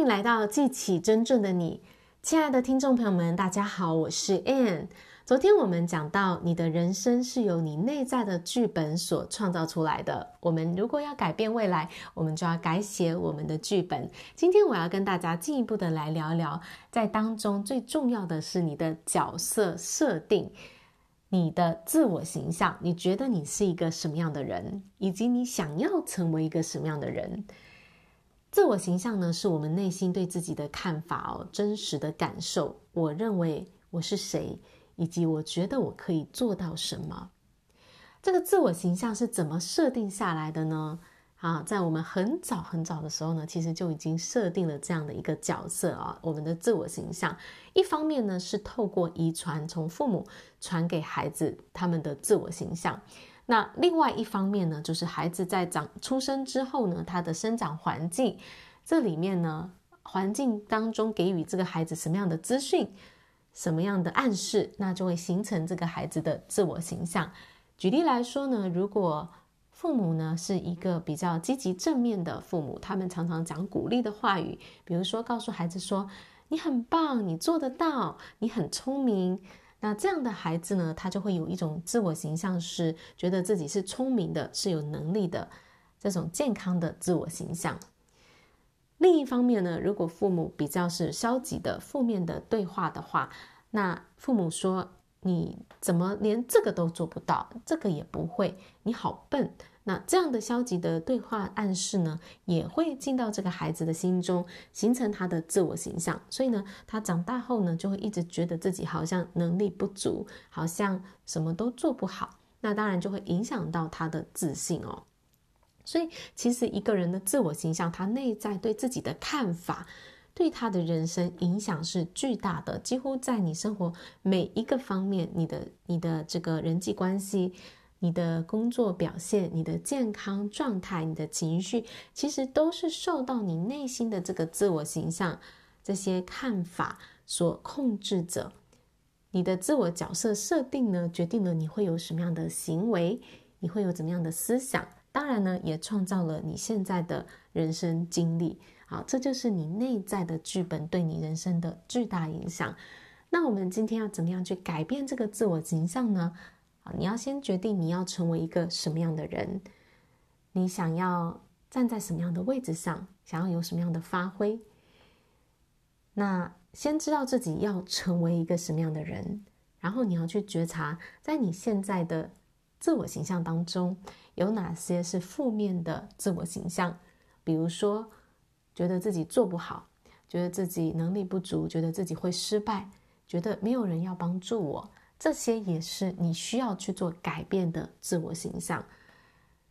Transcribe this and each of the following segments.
欢迎来到记起真正的你，亲爱的听众朋友们，大家好，我是 Ann。昨天我们讲到，你的人生是由你内在的剧本所创造出来的。我们如果要改变未来，我们就要改写我们的剧本。今天我要跟大家进一步的来聊聊，在当中最重要的是你的角色设定，你的自我形象。你觉得你是一个什么样的人，以及你想要成为一个什么样的人？自我形象呢，是我们内心对自己的看法哦，真实的感受。我认为我是谁？以及我觉得我可以做到什么？这个自我形象是怎么设定下来的呢？啊，在我们很早很早的时候呢，其实就已经设定了这样的一个角色啊。我们的自我形象，一方面呢是透过遗传，从父母传给孩子他们的自我形象；那另外一方面呢，就是孩子在长出生之后呢，他的生长环境，这里面呢，环境当中给予这个孩子什么样的资讯？什么样的暗示，那就会形成这个孩子的自我形象。举例来说呢，如果父母呢是一个比较积极正面的父母，他们常常讲鼓励的话语，比如说告诉孩子说：“你很棒，你做得到，你很聪明。”那这样的孩子呢，他就会有一种自我形象，是觉得自己是聪明的，是有能力的，这种健康的自我形象。另一方面呢，如果父母比较是消极的、负面的对话的话，那父母说：“你怎么连这个都做不到，这个也不会，你好笨。”那这样的消极的对话暗示呢，也会进到这个孩子的心中，形成他的自我形象。所以呢，他长大后呢，就会一直觉得自己好像能力不足，好像什么都做不好。那当然就会影响到他的自信哦。所以，其实一个人的自我形象，他内在对自己的看法，对他的人生影响是巨大的。几乎在你生活每一个方面，你的、你的这个人际关系、你的工作表现、你的健康状态、你的情绪，其实都是受到你内心的这个自我形象这些看法所控制着。你的自我角色设定呢，决定了你会有什么样的行为，你会有怎么样的思想。当然呢，也创造了你现在的人生经历。好，这就是你内在的剧本对你人生的巨大影响。那我们今天要怎么样去改变这个自我形象呢？啊，你要先决定你要成为一个什么样的人，你想要站在什么样的位置上，想要有什么样的发挥。那先知道自己要成为一个什么样的人，然后你要去觉察，在你现在的自我形象当中。有哪些是负面的自我形象？比如说，觉得自己做不好，觉得自己能力不足，觉得自己会失败，觉得没有人要帮助我，这些也是你需要去做改变的自我形象。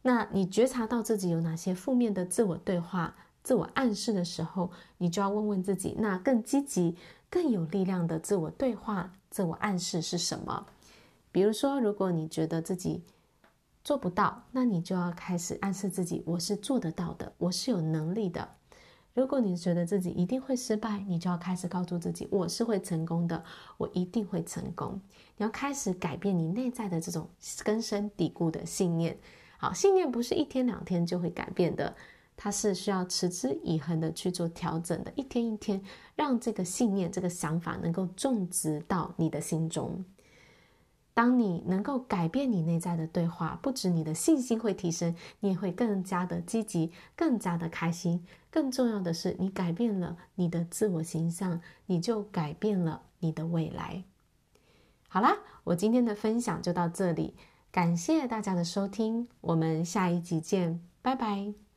那你觉察到自己有哪些负面的自我对话、自我暗示的时候，你就要问问自己，那更积极、更有力量的自我对话、自我暗示是什么？比如说，如果你觉得自己做不到，那你就要开始暗示自己，我是做得到的，我是有能力的。如果你觉得自己一定会失败，你就要开始告诉自己，我是会成功的，我一定会成功。你要开始改变你内在的这种根深蒂固的信念。好，信念不是一天两天就会改变的，它是需要持之以恒的去做调整的，一天一天，让这个信念、这个想法能够种植到你的心中。当你能够改变你内在的对话，不止你的信心会提升，你也会更加的积极，更加的开心。更重要的是，你改变了你的自我形象，你就改变了你的未来。好啦，我今天的分享就到这里，感谢大家的收听，我们下一集见，拜拜。